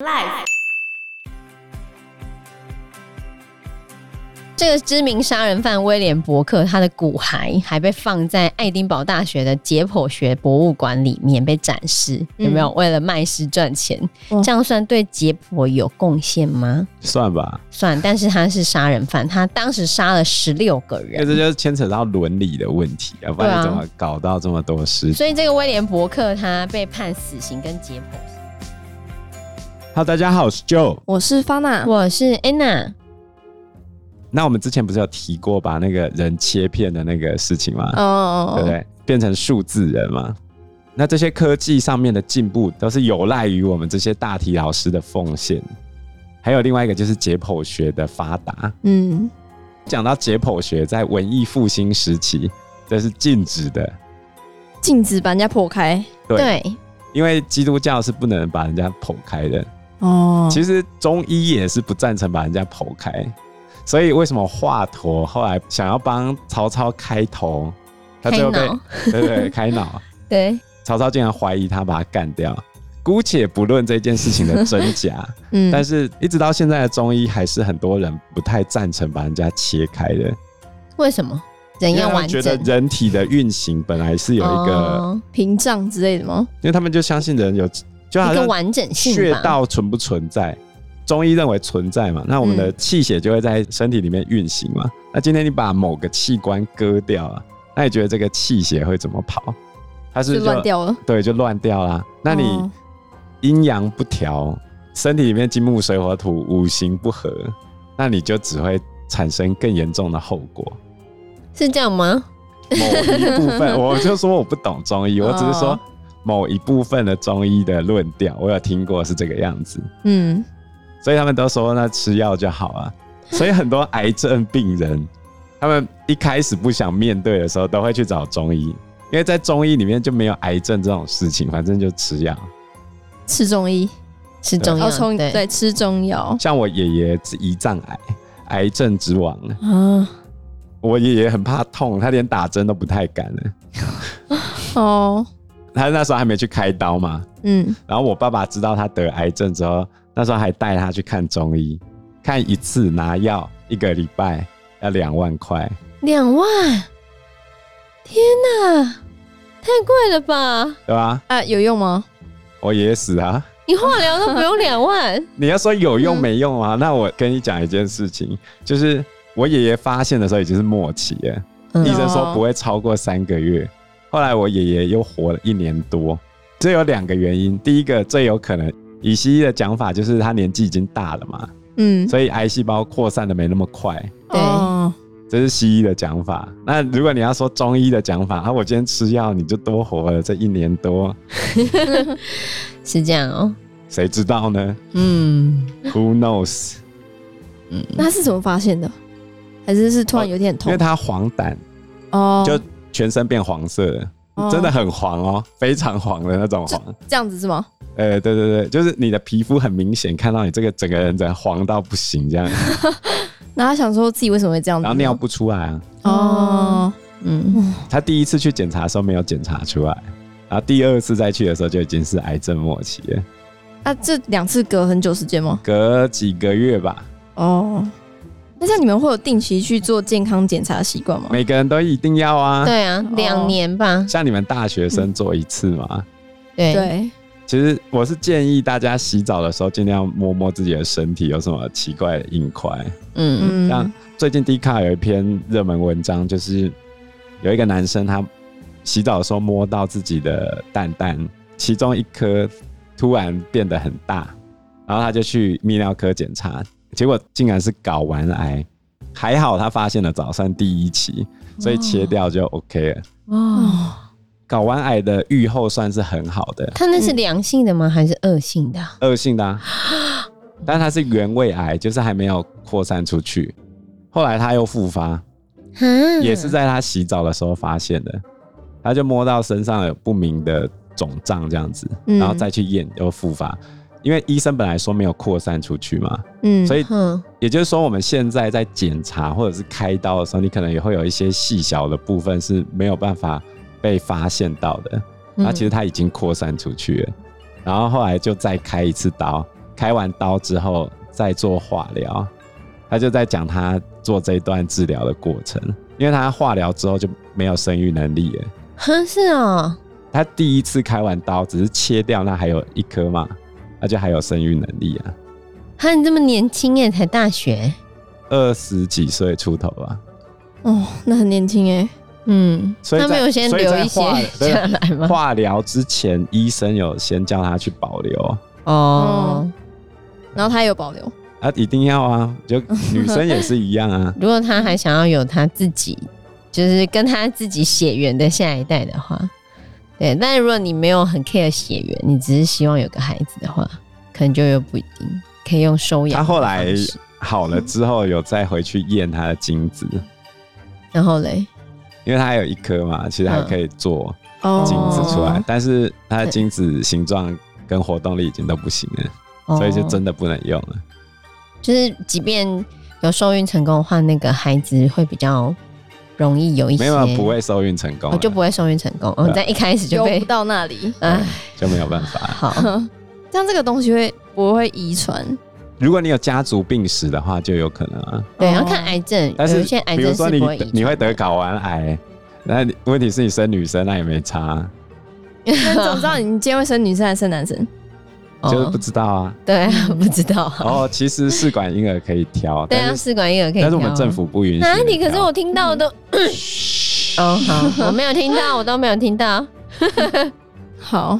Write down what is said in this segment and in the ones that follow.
Life。这个知名杀人犯威廉伯克，他的骨骸还被放在爱丁堡大学的解剖学博物馆里面被展示，嗯、有没有？为了卖尸赚钱，这样算对解剖有贡献吗？算吧，算。但是他是杀人犯，他当时杀了十六个人，这就是牵扯到伦理的问题，啊不然怎么搞到这么多尸？所以这个威廉伯克他被判死刑跟解剖。好，大家好，我是 Joe，我是 Fana，我是 Anna。那我们之前不是有提过把那个人切片的那个事情吗？哦，oh. 对不对？变成数字人嘛。那这些科技上面的进步，都是有赖于我们这些大体老师的奉献。还有另外一个就是解剖学的发达。嗯，讲到解剖学，在文艺复兴时期，这是禁止的，禁止把人家剖开。对，对因为基督教是不能把人家剖开的。哦，oh. 其实中医也是不赞成把人家剖开。所以为什么华佗后来想要帮曹操开头，他最后被 对，对对开脑，对曹操竟然怀疑他把他干掉。姑且不论这件事情的真假，嗯，但是一直到现在的中医还是很多人不太赞成把人家切开的。为什么？人要完整？觉得人体的运行本来是有一个屏障之类的吗？因为他们就相信人有就好像一个完整性，穴道存不存在？中医认为存在嘛，那我们的气血就会在身体里面运行嘛。嗯、那今天你把某个器官割掉了，那你觉得这个气血会怎么跑？它是乱掉了，对，就乱掉了。那你阴阳不调，身体里面金木水火土五行不合，那你就只会产生更严重的后果。是这样吗？某一部分，我就说我不懂中医，我只是说某一部分的中医的论调，我有听过是这个样子。嗯。所以他们都说那吃药就好啊，所以很多癌症病人，他们一开始不想面对的时候，都会去找中医，因为在中医里面就没有癌症这种事情，反正就吃药，吃中医，吃中药，对，对，吃中药。像我爷爷是胰脏癌，癌症之王啊，我爷爷很怕痛，他连打针都不太敢了。哦，他那时候还没去开刀嘛，嗯，然后我爸爸知道他得癌症之后。那时候还带他去看中医，看一次拿药一个礼拜要两万块，两万！天哪，太贵了吧？对吧？啊，有用吗？我爷爷死啊！你化疗都不用两万？你要说有用没用啊？嗯、那我跟你讲一件事情，就是我爷爷发现的时候已经是末期了，嗯、医生说不会超过三个月。后来我爷爷又活了一年多，这有两个原因，第一个最有可能。以西医的讲法就是他年纪已经大了嘛，嗯，所以癌细胞扩散的没那么快，对，这是西医的讲法。那如果你要说中医的讲法，啊，我今天吃药你就多活了这一年多，是这样哦？谁知道呢？嗯，Who knows？嗯，那他是怎么发现的？还是是突然有点痛？因为他黄疸哦，就全身变黄色的，哦，真的很黄哦，非常黄的那种黄，这样子是吗？呃，对对对，就是你的皮肤很明显看到你这个整个人在黄到不行这样。那他想说自己为什么会这样子？然后尿不出来啊。哦，嗯。他第一次去检查的时候没有检查出来，然后第二次再去的时候就已经是癌症末期了。那、啊、这两次隔很久时间吗？隔几个月吧。哦。那像你们会有定期去做健康检查的习惯吗？每个人都一定要啊。对啊，两年吧。像你们大学生做一次嘛？嗯、对。对其实我是建议大家洗澡的时候尽量摸摸自己的身体有什么奇怪的硬块。嗯嗯。像最近 D 卡有一篇热门文章，就是有一个男生他洗澡的时候摸到自己的蛋蛋，其中一颗突然变得很大，然后他就去泌尿科检查，结果竟然是睾丸癌。还好他发现了早算第一期，所以切掉就 OK 了。哦。睾丸癌的预后算是很好的，他那是良性的吗？还是恶性的？恶性的，啊，但是它是原位癌，就是还没有扩散出去。后来他又复发，也是在他洗澡的时候发现的。他就摸到身上有不明的肿胀这样子，然后再去验又复发。因为医生本来说没有扩散出去嘛，嗯，所以也就是说我们现在在检查或者是开刀的时候，你可能也会有一些细小的部分是没有办法。被发现到的，那其实它已经扩散出去了，嗯、然后后来就再开一次刀，开完刀之后再做化疗，他就在讲他做这一段治疗的过程，因为他化疗之后就没有生育能力了。哼，是哦。他第一次开完刀只是切掉那还有一颗嘛，那就还有生育能力啊。哈，你这么年轻耶，才大学，二十几岁出头啊？哦，那很年轻哎。嗯，所以他没有先留一些 下来吗？化疗之前，医生有先叫他去保留哦、嗯，然后他有保留啊，一定要啊，就女生也是一样啊。如果他还想要有他自己，就是跟他自己血缘的下一代的话，对。但是如果你没有很 care 血缘，你只是希望有个孩子的话，可能就又不一定可以用收养。他后来好了之后，有再回去验他的精子，然后嘞。因为他还有一颗嘛，其实还可以做精子出来，嗯哦、但是他的精子形状跟活动力已经都不行了，哦、所以就真的不能用了。就是即便有受孕成功的话，那个孩子会比较容易有一些，没有不会受孕成功，就不会受孕成功。我们在一开始就被不到那里，唉，就没有办法。好，这样这个东西会不会遗传？如果你有家族病史的话，就有可能啊。对，要看癌症。但是，比如说你你会得睾丸癌，那问题是你生女生，那也没差。那怎么知道你今天会生女生还是生男生？就是不知道啊。对，不知道。哦，其实试管婴儿可以挑。对啊，试管婴儿可以挑。但是我们政府不允许。哪里？可是我听到都。哦，好，我没有听到，我都没有听到。好，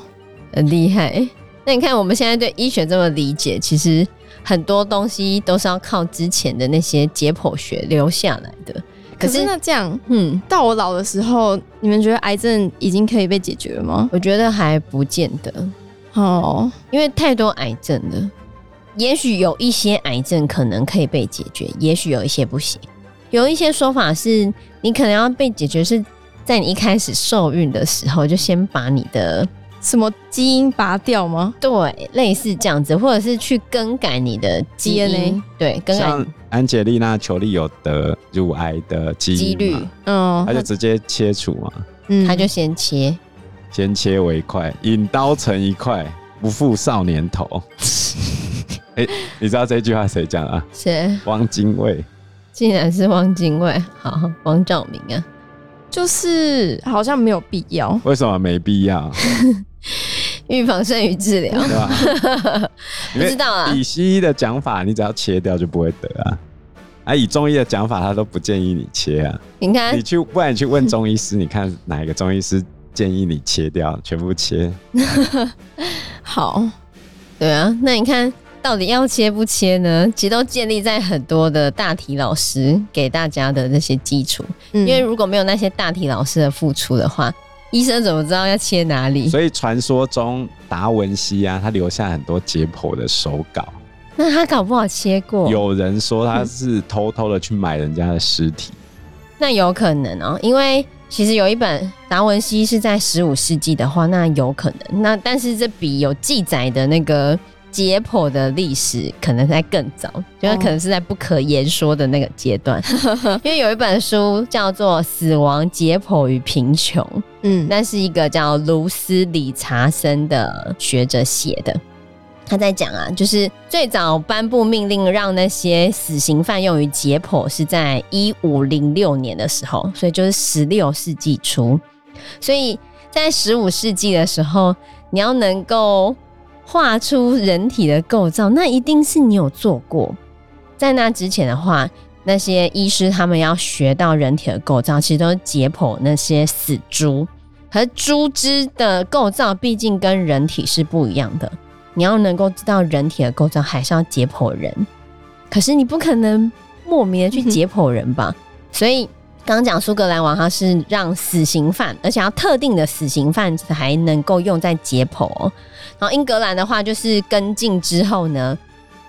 很厉害。那你看，我们现在对医学这么理解，其实。很多东西都是要靠之前的那些解剖学留下来的。可是，可是那这样，嗯，到我老的时候，你们觉得癌症已经可以被解决了吗？我觉得还不见得哦，因为太多癌症了。也许有一些癌症可能可以被解决，也许有一些不行。有一些说法是，你可能要被解决，是在你一开始受孕的时候就先把你的。什么基因拔掉吗？对，类似这样子，或者是去更改你的基因。DNA 对，更改。像安吉丽娜·裘丽有得乳癌的几率，嗯，他就直接切除嘛，嗯，他就先切，先切为块，引刀成一块，不负少年头。哎、欸，你知道这句话谁讲啊？谁？汪精卫。竟然是汪精卫，好，汪兆铭啊，就是好像没有必要。为什么没必要？预防胜于治疗，对吧？不知道啊。以西医的讲法，你只要切掉就不会得啊。啊，以中医的讲法，他都不建议你切啊。你看，你去，不然你去问中医师，你看哪一个中医师建议你切掉，全部切。好，对啊。那你看到底要切不切呢？其实都建立在很多的大体老师给大家的那些基础。嗯，因为如果没有那些大体老师的付出的话。医生怎么知道要切哪里？所以传说中达文西啊，他留下很多解剖的手稿。那他搞不好切过？有人说他是偷偷的去买人家的尸体。那有可能哦，因为其实有一本达文西是在十五世纪的话，那有可能。那但是这比有记载的那个。解剖的历史可能在更早，就可能是在不可言说的那个阶段。Oh. 因为有一本书叫做《死亡解剖与贫穷》，嗯，那是一个叫卢斯理查森的学者写的。他在讲啊，就是最早颁布命令让那些死刑犯用于解剖是在一五零六年的时候，所以就是十六世纪初。所以在十五世纪的时候，你要能够。画出人体的构造，那一定是你有做过。在那之前的话，那些医师他们要学到人体的构造，其实都是解剖那些死猪。和猪只的构造毕竟跟人体是不一样的，你要能够知道人体的构造，还是要解剖人。可是你不可能莫名的去解剖人吧？所以刚刚讲苏格兰王，他是让死刑犯，而且要特定的死刑犯才能够用在解剖。然后英格兰的话，就是跟进之后呢，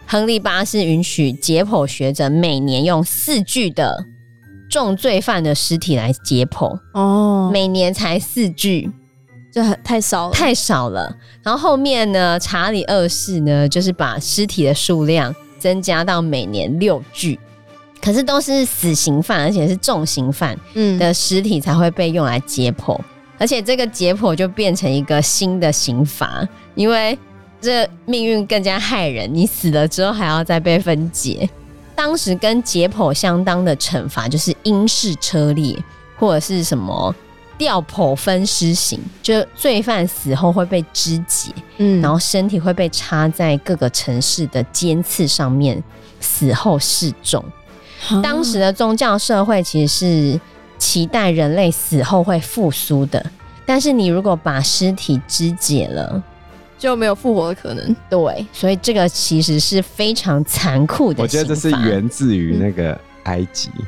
亨利八世允许解剖学者每年用四具的重罪犯的尸体来解剖。哦，每年才四具，就很太少了，太少了。然后后面呢，查理二世呢，就是把尸体的数量增加到每年六具，可是都是死刑犯，而且是重刑犯嗯的尸体才会被用来解剖。而且这个解剖就变成一个新的刑罚，因为这命运更加害人。你死了之后还要再被分解。当时跟解剖相当的惩罚就是英式车裂，或者是什么吊剖分尸刑，就罪犯死后会被肢解，嗯，然后身体会被插在各个城市的尖刺上面，死后示众。当时的宗教社会其实是期待人类死后会复苏的，但是你如果把尸体肢解了，就没有复活的可能。对，所以这个其实是非常残酷的。我觉得这是源自于那个埃及，嗯、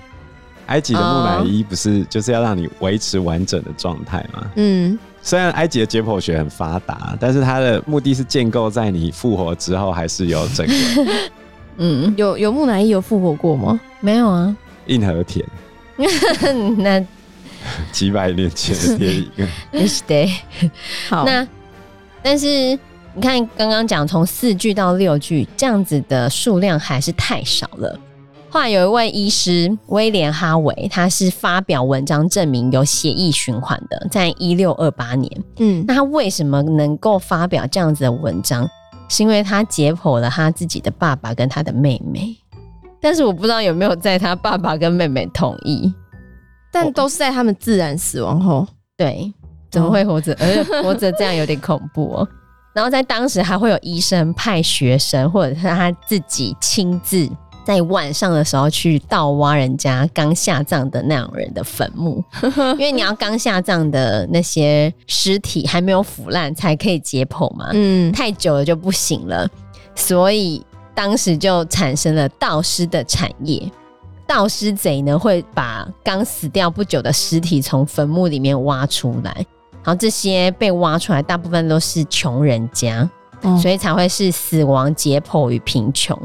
埃及的木乃伊不是就是要让你维持完整的状态吗？嗯，虽然埃及的解剖学很发达，但是它的目的是建构在你复活之后还是有整个。嗯，有有木乃伊有复活过吗？没有啊，硬和田。那 几百年前的电影。Yes, day。好，那但是你看，刚刚讲从四句到六句这样子的数量还是太少了。后来有一位医师威廉哈维，他是发表文章证明有血液循环的，在一六二八年。嗯，那他为什么能够发表这样子的文章？是因为他解剖了他自己的爸爸跟他的妹妹，但是我不知道有没有在他爸爸跟妹妹同意，但都是在他们自然死亡后。对，怎么会活着？活着这样有点恐怖哦。然后在当时还会有医生派学生，或者是他自己亲自。在晚上的时候去盗挖人家刚下葬的那种人的坟墓，因为你要刚下葬的那些尸体还没有腐烂才可以解剖嘛，嗯，太久了就不行了，所以当时就产生了盗尸的产业。盗尸贼呢会把刚死掉不久的尸体从坟墓里面挖出来，然后这些被挖出来大部分都是穷人家，哦，所以才会是死亡解剖与贫穷。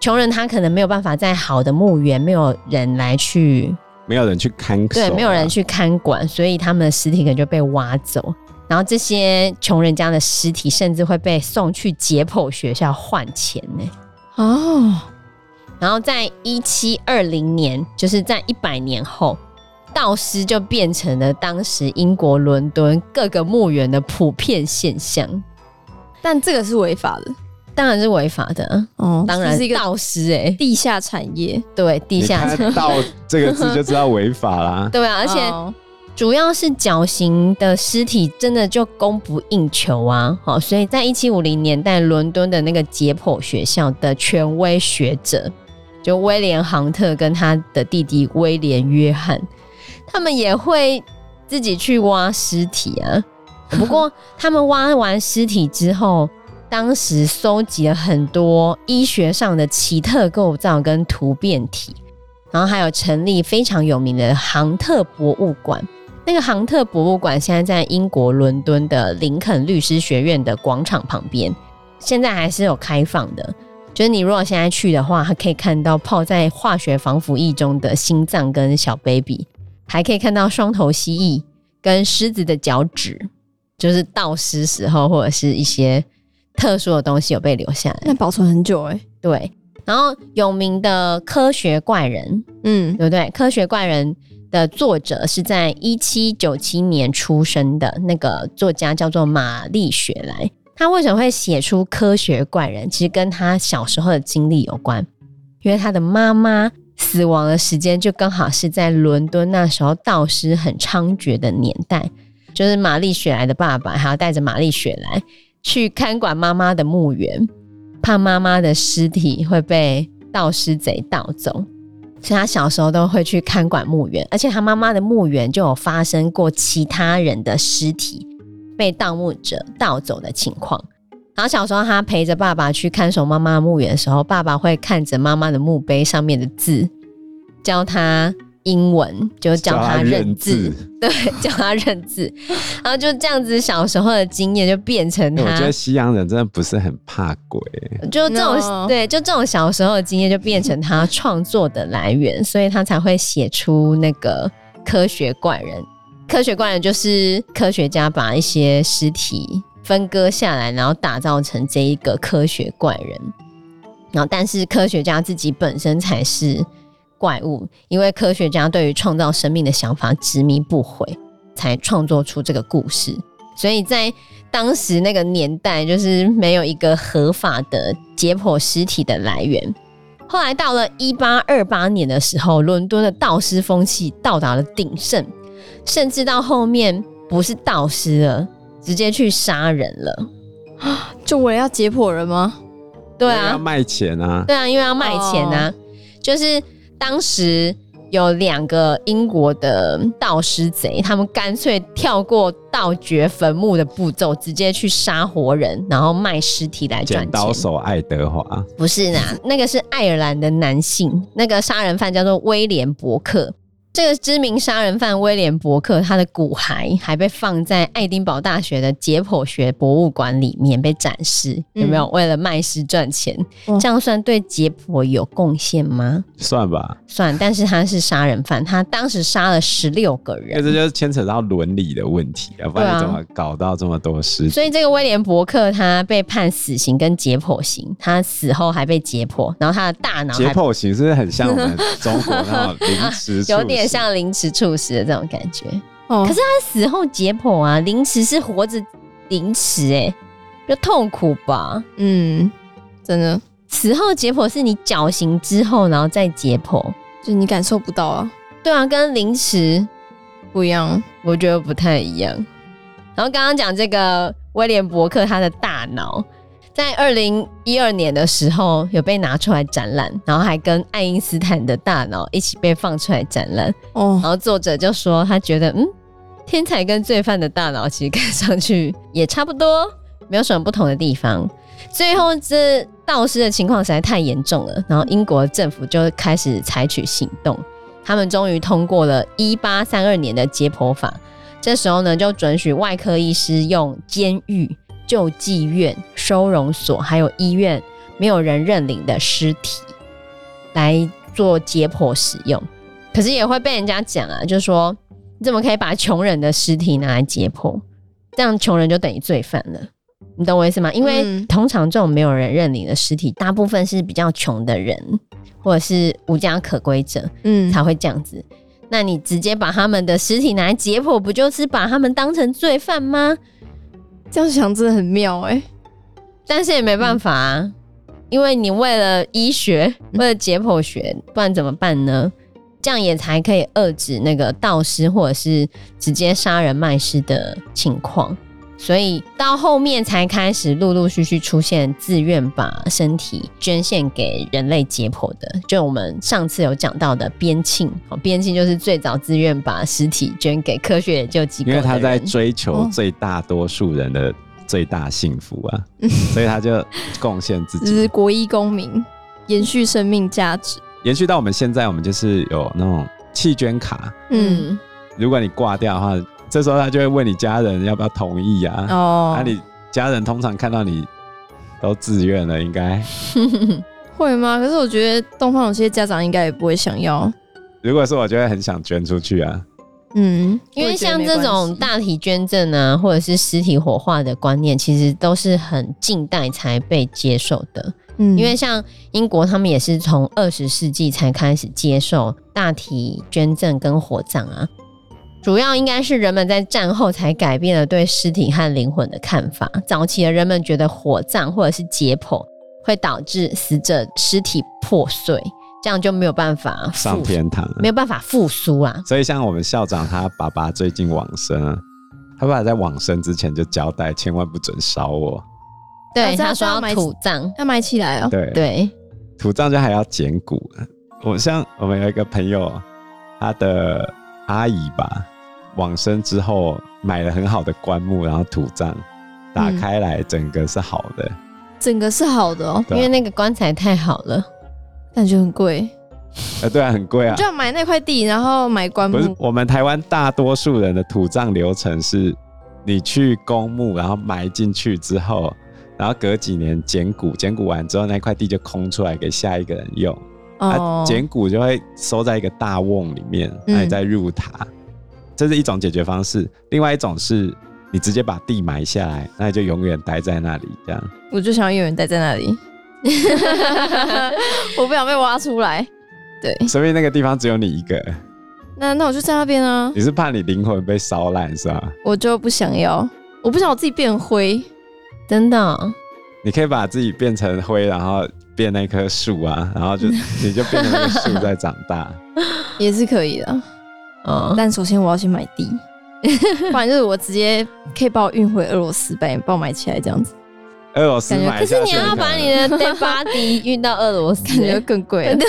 穷人他可能没有办法在好的墓园，没有人来去，没有人去看，对，没有人去看管，所以他们的尸体可能就被挖走。然后这些穷人家的尸体甚至会被送去解剖学校换钱呢。哦，然后在一七二零年，就是在一百年后，盗尸就变成了当时英国伦敦各个墓园的普遍现象。但这个是违法的。当然是违法的哦，当然是一个盗尸哎，地下产业，对，地下产业。盗这个字就知道违法啦。对啊，而且主要是绞刑的尸体真的就供不应求啊，好，所以在一七五零年代，伦敦的那个解剖学校的权威学者，就威廉·杭特跟他的弟弟威廉·约翰，他们也会自己去挖尸体啊。不过他们挖完尸体之后。当时搜集了很多医学上的奇特构造跟突变体，然后还有成立非常有名的杭特博物馆。那个杭特博物馆现在在英国伦敦的林肯律师学院的广场旁边，现在还是有开放的。就是你如果现在去的话，还可以看到泡在化学防腐液中的心脏跟小 baby，还可以看到双头蜥蜴跟狮子的脚趾，就是盗尸时候或者是一些。特殊的东西有被留下来，那保存很久哎、欸。对，然后有名的科学怪人，嗯，对不对？科学怪人的作者是在一七九七年出生的那个作家叫做玛丽雪莱。他为什么会写出科学怪人？其实跟他小时候的经历有关，因为他的妈妈死亡的时间就刚好是在伦敦那时候盗尸很猖獗的年代，就是玛丽雪莱的爸爸还要带着玛丽雪莱。去看管妈妈的墓园，怕妈妈的尸体会被盗尸贼盗走，所以他小时候都会去看管墓园。而且他妈妈的墓园就有发生过其他人的尸体被盗墓者盗走的情况。然后小时候他陪着爸爸去看守妈妈墓园的时候，爸爸会看着妈妈的墓碑上面的字，教他。英文就教他认字，对，教他认字，然后就这样子，小时候的经验就变成他。我觉得西洋人真的不是很怕鬼，就这种 No. 对，就这种小时候的经验就变成他创作的来源，所以他才会写出那个科学怪人。科学怪人就是科学家把一些尸体分割下来，然后打造成这一个科学怪人。然后，但是科学家自己本身才是。怪物，因为科学家对于创造生命的想法执迷不悔，才创作出这个故事。所以在当时那个年代就是没有一个合法的解剖尸体的来源。后来到了一八二八年的时候，伦敦的盗尸风气到达了鼎盛，甚至到后面不是盗尸了，直接去杀人了。就为了要解剖人吗？对啊，要卖钱啊！对啊，因为要卖钱啊，哦、就是当时。有两个英国的盗尸贼，他们干脆跳过盗掘坟墓的步骤，直接去杀活人，然后卖尸体来赚钱。剪刀手爱德华不是呢，那个是爱尔兰的男性，那个杀人犯叫做威廉伯克。这个知名杀人犯威廉伯克，他的骨骸还被放在爱丁堡大学的解剖学博物馆里面被展示，有没有？为了卖尸赚钱，嗯、这样算对解剖有贡献吗？算吧，算。但是他是杀人犯，他当时杀了十六个人，这就是牵扯到伦理的问题啊！不然你怎么搞到这么多尸体？所以这个威廉伯克他被判死刑跟解剖刑，他死后还被解剖，然后他的大脑解剖刑是不是很像我们中国那种 临时？有点。像凌迟处死的这种感觉，哦，可是他死后解剖啊，凌迟是活着凌迟，哎，就痛苦吧？嗯，真的，死后解剖是你绞刑之后，然后再解剖，就你感受不到啊。对啊，跟凌迟不一样，我觉得不太一样。然后刚刚讲这个威廉伯克，他的大脑。在二零一二年的时候，有被拿出来展览，然后还跟爱因斯坦的大脑一起被放出来展览。哦，然后作者就说他觉得，嗯，天才跟罪犯的大脑其实看上去也差不多，没有什么不同的地方。最后这盗尸的情况实在太严重了，然后英国政府就开始采取行动，他们终于通过了一八三二年的解剖法，这时候呢就准许外科医师用监狱。救济院、收容所还有医院没有人认领的尸体来做解剖使用，可是也会被人家讲啊，就是说你怎么可以把穷人的尸体拿来解剖？这样穷人就等于罪犯了，你懂我意思吗？因为通常这种没有人认领的尸体，大部分是比较穷的人或者是无家可归者，嗯，才会这样子。那你直接把他们的尸体拿来解剖，不就是把他们当成罪犯吗？这样想真的很妙哎、欸，但是也没办法啊，嗯、因为你为了医学，为了解剖学，不然怎么办呢？这样也才可以遏制那个盗尸或者是直接杀人卖尸的情况。所以到后面才开始陆陆续续出现自愿把身体捐献给人类解剖的，就我们上次有讲到的边沁，边沁就是最早自愿把尸体捐给科学研究机构，因为他在追求最大多数人。的最大幸福啊，哦、所以他就贡献自己，就是国医公民，延续生命价值，延续到我们现在，我们就是有那种弃捐卡，嗯，如果你挂掉的话。这时候他就会问你家人要不要同意啊？哦，那、啊、你家人通常看到你都自愿了，应该 会吗？可是我觉得东方有些家长应该也不会想要。如果是我，就会很想捐出去啊。嗯，因为像这种大体捐赠啊，或者是尸体火化的观念，其实都是很近代才被接受的。嗯，因为像英国，他们也是从二十世纪才开始接受大体捐赠跟火葬啊。主要应该是人们在战后才改变了对尸体和灵魂的看法。早期的人们觉得火葬或者是解剖会导致死者尸体破碎，这样就没有办法上天堂，没有办法复苏啊。所以像我们校长他爸爸最近往生啊，他爸爸在往生之前就交代，千万不准烧我。对，他说要土葬，要埋起来哦。对对，土葬就还要捡骨。我像我们有一个朋友，他的。阿姨吧，往生之后买了很好的棺木，然后土葬，打开来整个是好的，整个是好的哦，因为那个棺材太好了，感觉很贵。呃，对啊，很贵啊，就要买那块地，然后买棺木。不是，我们台湾大多数人的土葬流程是，你去公墓，然后埋进去之后，然后隔几年捡骨，捡骨完之后那块地就空出来给下一个人用。啊，捡骨就会收在一个大瓮里面，那你再入塔，嗯、这是一种解决方式。另外一种是你直接把地埋下来，那你就永远待在那里，这样。我就想要永远待在那里，我不想被挖出来。对，所以那个地方只有你一个。那那我就在那边啊。你是怕你灵魂被烧烂是吧？我就不想要。我不想我自己变灰，真的、哦。你可以把自己变成灰，然后变那棵树啊，然后就 你就变成那个树在长大，也是可以的。哦，但首先我要先买地，不然就是我直接可以把我运回俄罗斯呗，帮我买起来这样子。俄罗斯买，可是你要把你的 dead body 运到俄罗斯，感觉更贵。对，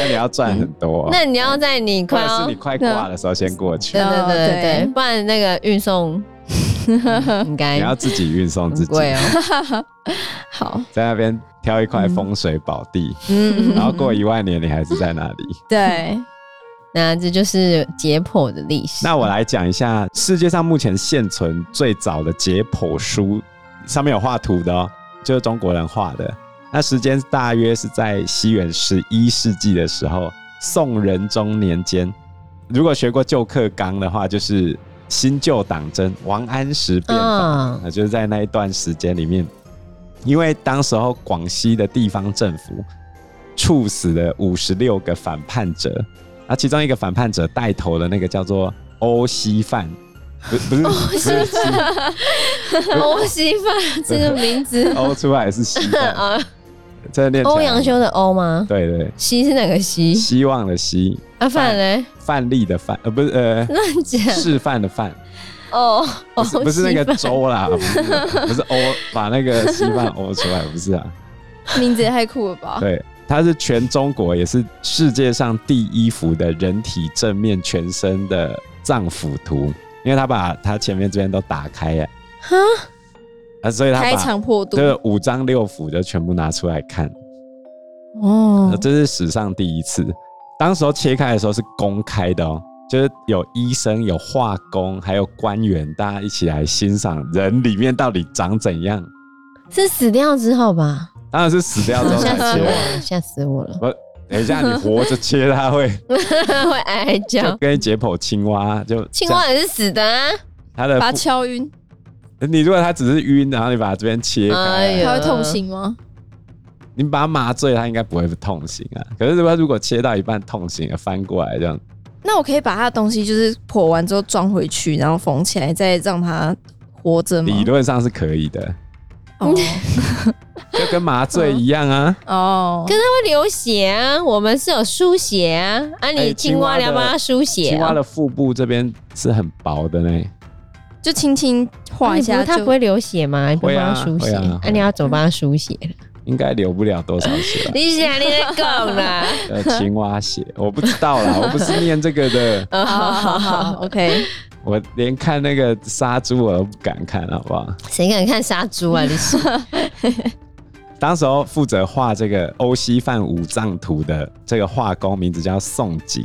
那你要赚很多。那你要在你快是你快挂的时候先过去。对对对对对，不然那个运送 应该你要自己运送自己。贵哦。好，在那边挑一块风水宝地，嗯，然后过一万年你还是在那里。对。那这就是解剖的历史。那我来讲一下世界上目前现存最早的解剖书，上面有画图的哦，就是中国人画的。那时间大约是在西元十一世纪的时候，宋仁宗年间。如果学过旧课纲的话，就是新旧党争、王安石变法，就是在那一段时间里面，因为当时候广西的地方政府处死了五十六个反叛者。那其中一个反叛者带头的那个叫做欧熙范，不不是欧熙范，欧熙范这个名字，欧出来是西啊，这念欧阳修的欧吗？对对，希是哪个希？希望的希。啊范嘞？范例的范，呃不是呃乱讲，示范的范。哦，不是不是那个周啦，不是不是欧，把那个稀饭欧出来，不是啊，名字也太酷了吧？对。它是全中国也是世界上第一幅的人体正面全身的脏腑图，因为他把他前面这边都打开呀，哈，啊，所以他开肠破肚，这个五脏六腑就全部拿出来看，哦，这是史上第一次。当时候切开的时候是公开的哦，就是有医生、有画工，还有官员，大家一起来欣赏人里面到底长怎样。是死掉之后吧？当然是死掉之后才切，吓死我了！我等一下，你活着切它会 会哀叫，跟解剖青蛙就青蛙也是死的啊，它的把它敲晕。你如果它只是晕，然后你把它这边切开，哎、它会痛醒吗？你把它麻醉，它应该不会痛醒啊。可是如果如果切到一半痛醒了，翻过来这样，那我可以把它的东西就是剖完之后装回去，然后缝起来，再让它活着吗？理论上是可以的。哦，就跟麻醉一样啊！哦，可是它会流血啊，我们是有输血啊。啊，你青蛙你要帮它输血，青蛙的腹部这边是很薄的呢，就轻轻划一下，它不会流血吗？你帮它输血，啊，你要怎么帮它输血？应该流不了多少血。你想你在讲啦？呃，青蛙血，我不知道啦，我不是念这个的。好好好，OK。我连看那个杀猪我都不敢看，好不好？谁敢看杀猪啊？你是当时候负责画这个欧西范五脏图的这个画工，名字叫宋璟，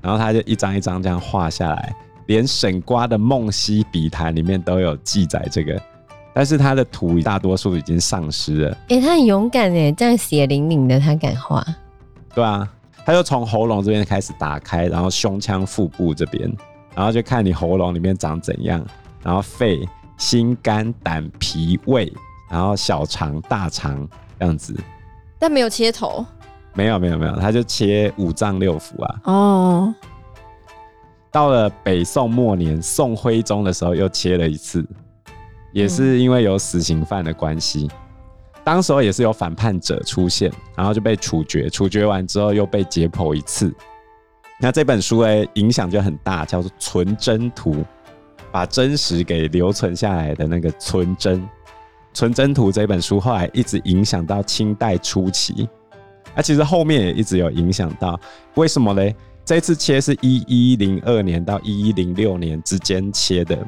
然后他就一张一张这样画下来，连沈瓜的《梦溪笔谈》里面都有记载这个，但是他的图大多数已经丧失了。哎、欸，他很勇敢哎，这样血淋淋的，他敢画？对啊，他就从喉咙这边开始打开，然后胸腔、腹部这边。然后就看你喉咙里面长怎样，然后肺、心、肝、胆、脾、胃，然后小肠、大肠这样子。但没有切头。没有没有没有，他就切五脏六腑啊。哦。到了北宋末年，宋徽宗的时候又切了一次，也是因为有死刑犯的关系。嗯、当时候也是有反叛者出现，然后就被处决，处决完之后又被解剖一次。那这本书诶，影响就很大，叫做《存真图》，把真实给留存下来的那个存真。《存真图》这本书后来一直影响到清代初期，那其实后面也一直有影响到。为什么嘞？这次切是一一零二年到一一零六年之间切的，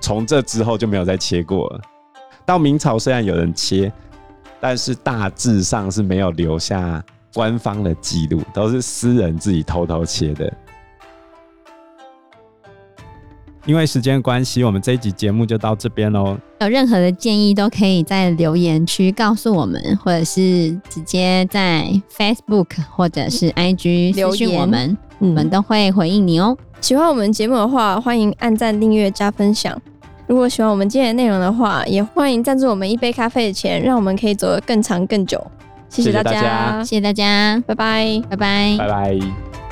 从这之后就没有再切过了。到明朝虽然有人切，但是大致上是没有留下。官方的记录都是私人自己偷偷切的。因为时间关系，我们这一集节目就到这边喽。有任何的建议都可以在留言区告诉我们，或者是直接在 Facebook 或者是 IG 留言我们，我们都会回应你哦。喜欢我们节目的话，欢迎按赞、订阅、加分享。如果喜欢我们今天的内容的话，也欢迎赞助我们一杯咖啡的钱，让我们可以走得更长更久。谢谢大家，谢谢大家，拜拜，拜拜，拜拜。